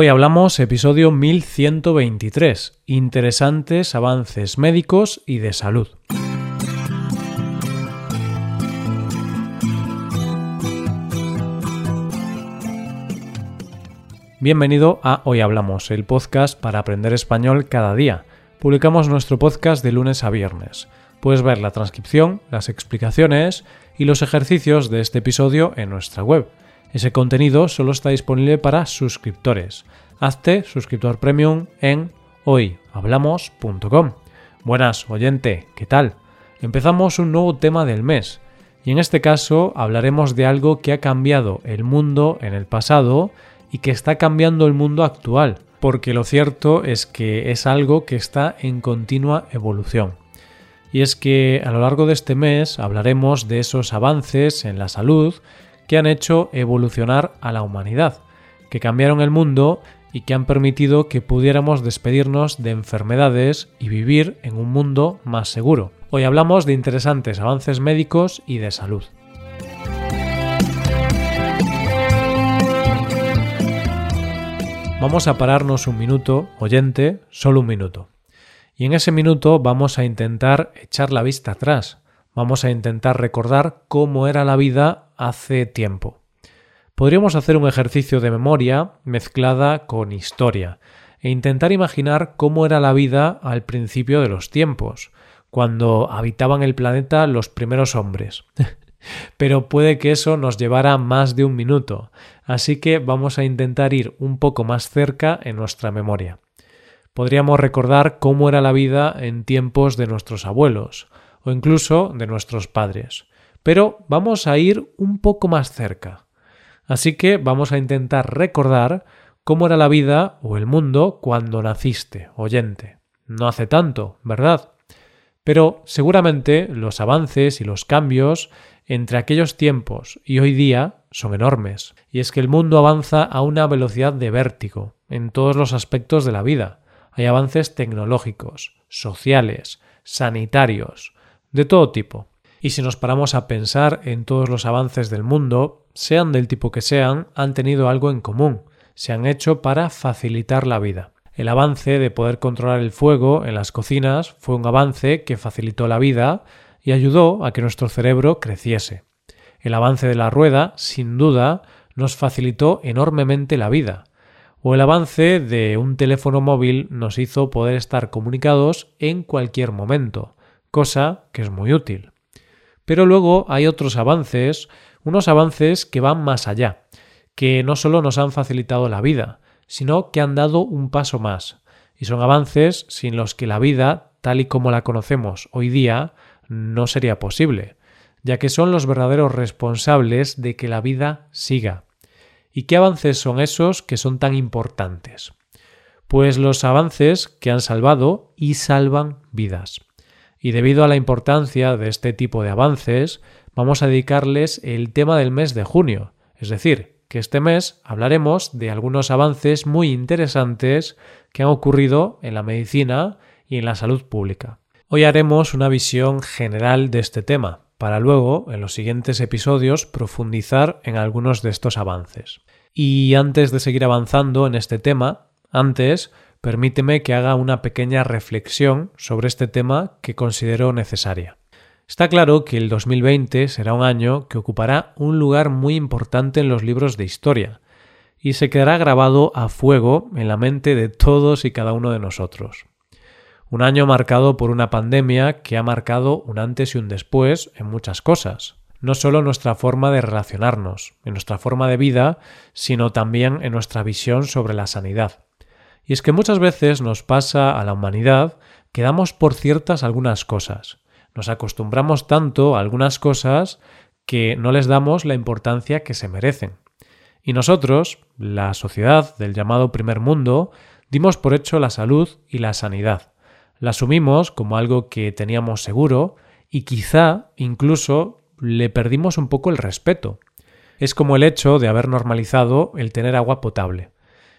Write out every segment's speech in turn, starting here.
Hoy hablamos episodio 1123, interesantes avances médicos y de salud. Bienvenido a Hoy Hablamos, el podcast para aprender español cada día. Publicamos nuestro podcast de lunes a viernes. Puedes ver la transcripción, las explicaciones y los ejercicios de este episodio en nuestra web ese contenido solo está disponible para suscriptores. Hazte suscriptor premium en hoyhablamos.com. Buenas, oyente, ¿qué tal? Empezamos un nuevo tema del mes y en este caso hablaremos de algo que ha cambiado el mundo en el pasado y que está cambiando el mundo actual, porque lo cierto es que es algo que está en continua evolución. Y es que a lo largo de este mes hablaremos de esos avances en la salud que han hecho evolucionar a la humanidad, que cambiaron el mundo y que han permitido que pudiéramos despedirnos de enfermedades y vivir en un mundo más seguro. Hoy hablamos de interesantes avances médicos y de salud. Vamos a pararnos un minuto, oyente, solo un minuto. Y en ese minuto vamos a intentar echar la vista atrás, vamos a intentar recordar cómo era la vida hace tiempo. Podríamos hacer un ejercicio de memoria mezclada con historia e intentar imaginar cómo era la vida al principio de los tiempos, cuando habitaban el planeta los primeros hombres. Pero puede que eso nos llevara más de un minuto, así que vamos a intentar ir un poco más cerca en nuestra memoria. Podríamos recordar cómo era la vida en tiempos de nuestros abuelos, o incluso de nuestros padres. Pero vamos a ir un poco más cerca. Así que vamos a intentar recordar cómo era la vida o el mundo cuando naciste, oyente. No hace tanto, ¿verdad? Pero seguramente los avances y los cambios entre aquellos tiempos y hoy día son enormes. Y es que el mundo avanza a una velocidad de vértigo en todos los aspectos de la vida. Hay avances tecnológicos, sociales, sanitarios, de todo tipo. Y si nos paramos a pensar en todos los avances del mundo, sean del tipo que sean, han tenido algo en común, se han hecho para facilitar la vida. El avance de poder controlar el fuego en las cocinas fue un avance que facilitó la vida y ayudó a que nuestro cerebro creciese. El avance de la rueda, sin duda, nos facilitó enormemente la vida. O el avance de un teléfono móvil nos hizo poder estar comunicados en cualquier momento cosa que es muy útil. Pero luego hay otros avances, unos avances que van más allá, que no solo nos han facilitado la vida, sino que han dado un paso más, y son avances sin los que la vida, tal y como la conocemos hoy día, no sería posible, ya que son los verdaderos responsables de que la vida siga. ¿Y qué avances son esos que son tan importantes? Pues los avances que han salvado y salvan vidas y debido a la importancia de este tipo de avances, vamos a dedicarles el tema del mes de junio, es decir, que este mes hablaremos de algunos avances muy interesantes que han ocurrido en la medicina y en la salud pública. Hoy haremos una visión general de este tema, para luego, en los siguientes episodios, profundizar en algunos de estos avances. Y antes de seguir avanzando en este tema, antes permíteme que haga una pequeña reflexión sobre este tema que considero necesaria. Está claro que el 2020 será un año que ocupará un lugar muy importante en los libros de historia y se quedará grabado a fuego en la mente de todos y cada uno de nosotros. Un año marcado por una pandemia que ha marcado un antes y un después en muchas cosas, no solo nuestra forma de relacionarnos, en nuestra forma de vida, sino también en nuestra visión sobre la sanidad. Y es que muchas veces nos pasa a la humanidad que damos por ciertas algunas cosas. Nos acostumbramos tanto a algunas cosas que no les damos la importancia que se merecen. Y nosotros, la sociedad del llamado primer mundo, dimos por hecho la salud y la sanidad. La asumimos como algo que teníamos seguro y quizá incluso le perdimos un poco el respeto. Es como el hecho de haber normalizado el tener agua potable.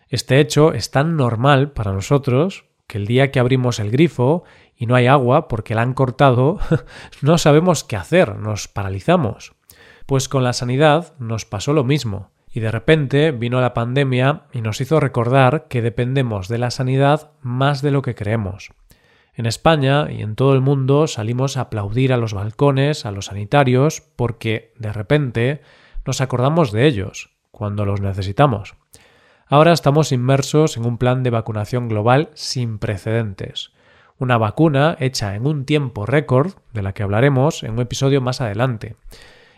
Este hecho es tan normal para nosotros que el día que abrimos el grifo y no hay agua porque la han cortado, no sabemos qué hacer, nos paralizamos. Pues con la sanidad nos pasó lo mismo, Y de repente vino la pandemia y nos hizo recordar que dependemos de la sanidad más de lo que creemos. En España y en todo el mundo salimos a aplaudir a los balcones, a los sanitarios, porque de repente nos acordamos de ellos, cuando los necesitamos. Ahora estamos inmersos en un plan de vacunación global sin precedentes. Una vacuna hecha en un tiempo récord, de la que hablaremos en un episodio más adelante.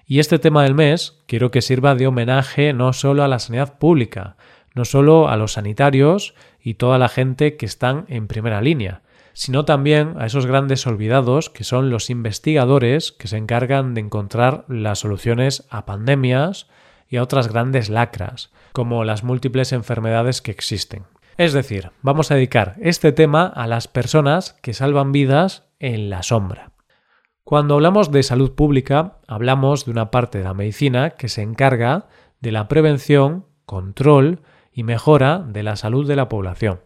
Y este tema del mes quiero que sirva de homenaje no solo a la sanidad pública, no solo a los sanitarios y toda la gente que están en primera línea, sino también a esos grandes olvidados que son los investigadores que se encargan de encontrar las soluciones a pandemias y a otras grandes lacras, como las múltiples enfermedades que existen. Es decir, vamos a dedicar este tema a las personas que salvan vidas en la sombra. Cuando hablamos de salud pública, hablamos de una parte de la medicina que se encarga de la prevención, control y mejora de la salud de la población.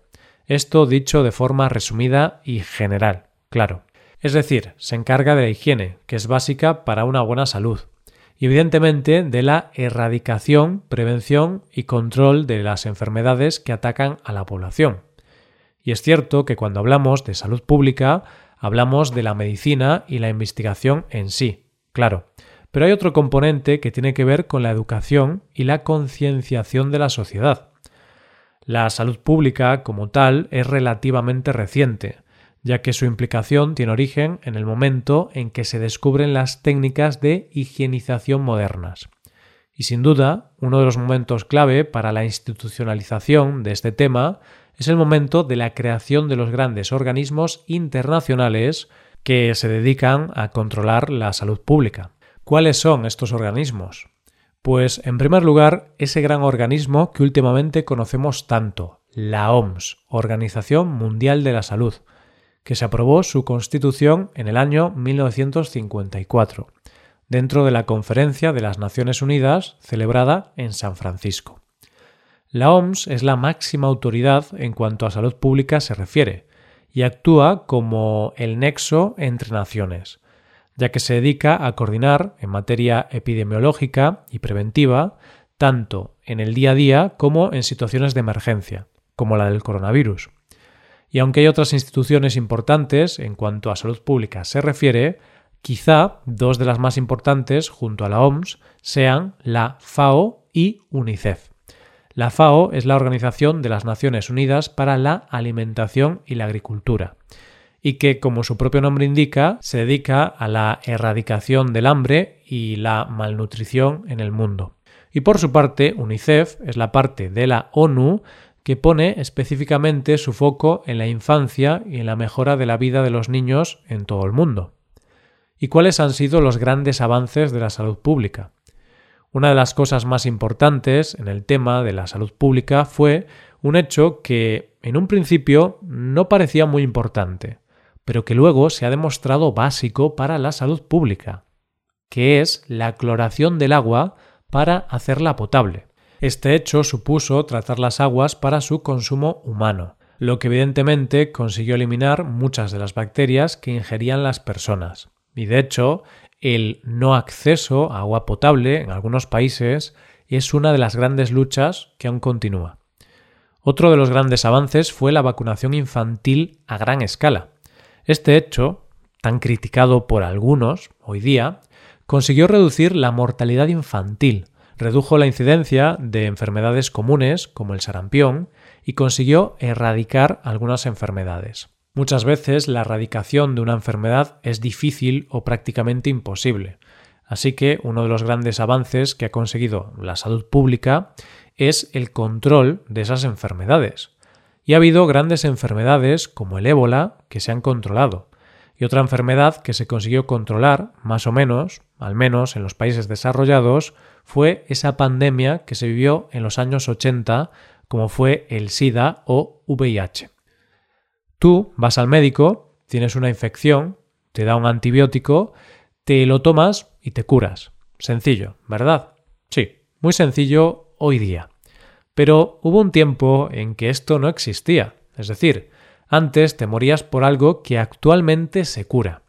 Esto dicho de forma resumida y general, claro. Es decir, se encarga de la higiene, que es básica para una buena salud, y evidentemente de la erradicación, prevención y control de las enfermedades que atacan a la población. Y es cierto que cuando hablamos de salud pública, hablamos de la medicina y la investigación en sí, claro. Pero hay otro componente que tiene que ver con la educación y la concienciación de la sociedad. La salud pública, como tal, es relativamente reciente, ya que su implicación tiene origen en el momento en que se descubren las técnicas de higienización modernas. Y sin duda, uno de los momentos clave para la institucionalización de este tema es el momento de la creación de los grandes organismos internacionales que se dedican a controlar la salud pública. ¿Cuáles son estos organismos? Pues, en primer lugar, ese gran organismo que últimamente conocemos tanto, la OMS, Organización Mundial de la Salud, que se aprobó su constitución en el año 1954, dentro de la Conferencia de las Naciones Unidas celebrada en San Francisco. La OMS es la máxima autoridad en cuanto a salud pública se refiere, y actúa como el nexo entre naciones, ya que se dedica a coordinar en materia epidemiológica y preventiva tanto en el día a día como en situaciones de emergencia, como la del coronavirus. Y aunque hay otras instituciones importantes en cuanto a salud pública se refiere, quizá dos de las más importantes junto a la OMS sean la FAO y UNICEF. La FAO es la Organización de las Naciones Unidas para la Alimentación y la Agricultura y que, como su propio nombre indica, se dedica a la erradicación del hambre y la malnutrición en el mundo. Y por su parte, UNICEF es la parte de la ONU que pone específicamente su foco en la infancia y en la mejora de la vida de los niños en todo el mundo. ¿Y cuáles han sido los grandes avances de la salud pública? Una de las cosas más importantes en el tema de la salud pública fue un hecho que en un principio no parecía muy importante, pero que luego se ha demostrado básico para la salud pública, que es la cloración del agua para hacerla potable. Este hecho supuso tratar las aguas para su consumo humano, lo que evidentemente consiguió eliminar muchas de las bacterias que ingerían las personas. Y de hecho, el no acceso a agua potable en algunos países es una de las grandes luchas que aún continúa. Otro de los grandes avances fue la vacunación infantil a gran escala. Este hecho, tan criticado por algunos hoy día, consiguió reducir la mortalidad infantil, redujo la incidencia de enfermedades comunes como el sarampión y consiguió erradicar algunas enfermedades. Muchas veces la erradicación de una enfermedad es difícil o prácticamente imposible, así que uno de los grandes avances que ha conseguido la salud pública es el control de esas enfermedades. Y ha habido grandes enfermedades como el ébola que se han controlado. Y otra enfermedad que se consiguió controlar, más o menos, al menos en los países desarrollados, fue esa pandemia que se vivió en los años 80, como fue el SIDA o VIH. Tú vas al médico, tienes una infección, te da un antibiótico, te lo tomas y te curas. Sencillo, ¿verdad? Sí, muy sencillo hoy día. Pero hubo un tiempo en que esto no existía, es decir, antes te morías por algo que actualmente se cura.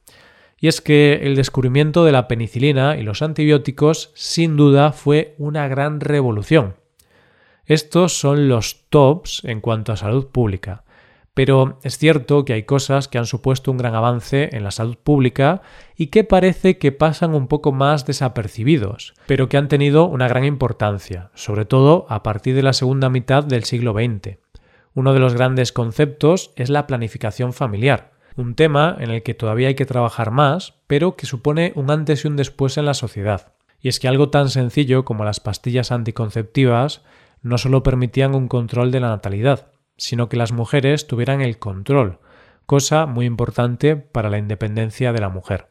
Y es que el descubrimiento de la penicilina y los antibióticos sin duda fue una gran revolución. Estos son los tops en cuanto a salud pública. Pero es cierto que hay cosas que han supuesto un gran avance en la salud pública y que parece que pasan un poco más desapercibidos, pero que han tenido una gran importancia, sobre todo a partir de la segunda mitad del siglo XX. Uno de los grandes conceptos es la planificación familiar, un tema en el que todavía hay que trabajar más, pero que supone un antes y un después en la sociedad. Y es que algo tan sencillo como las pastillas anticonceptivas no solo permitían un control de la natalidad, sino que las mujeres tuvieran el control, cosa muy importante para la independencia de la mujer.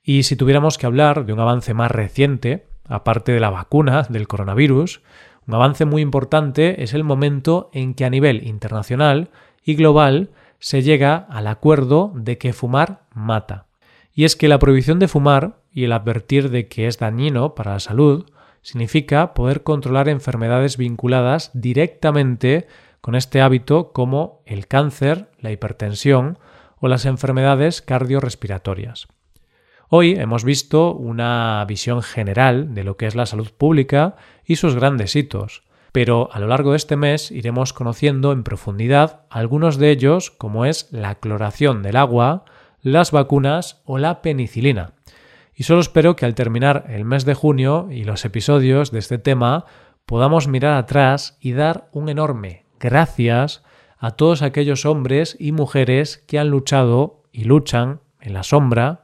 Y si tuviéramos que hablar de un avance más reciente, aparte de la vacuna del coronavirus, un avance muy importante es el momento en que a nivel internacional y global se llega al acuerdo de que fumar mata. Y es que la prohibición de fumar y el advertir de que es dañino para la salud significa poder controlar enfermedades vinculadas directamente con este hábito como el cáncer, la hipertensión o las enfermedades cardiorrespiratorias. Hoy hemos visto una visión general de lo que es la salud pública y sus grandes hitos, pero a lo largo de este mes iremos conociendo en profundidad algunos de ellos como es la cloración del agua, las vacunas o la penicilina. Y solo espero que al terminar el mes de junio y los episodios de este tema podamos mirar atrás y dar un enorme gracias a todos aquellos hombres y mujeres que han luchado y luchan en la sombra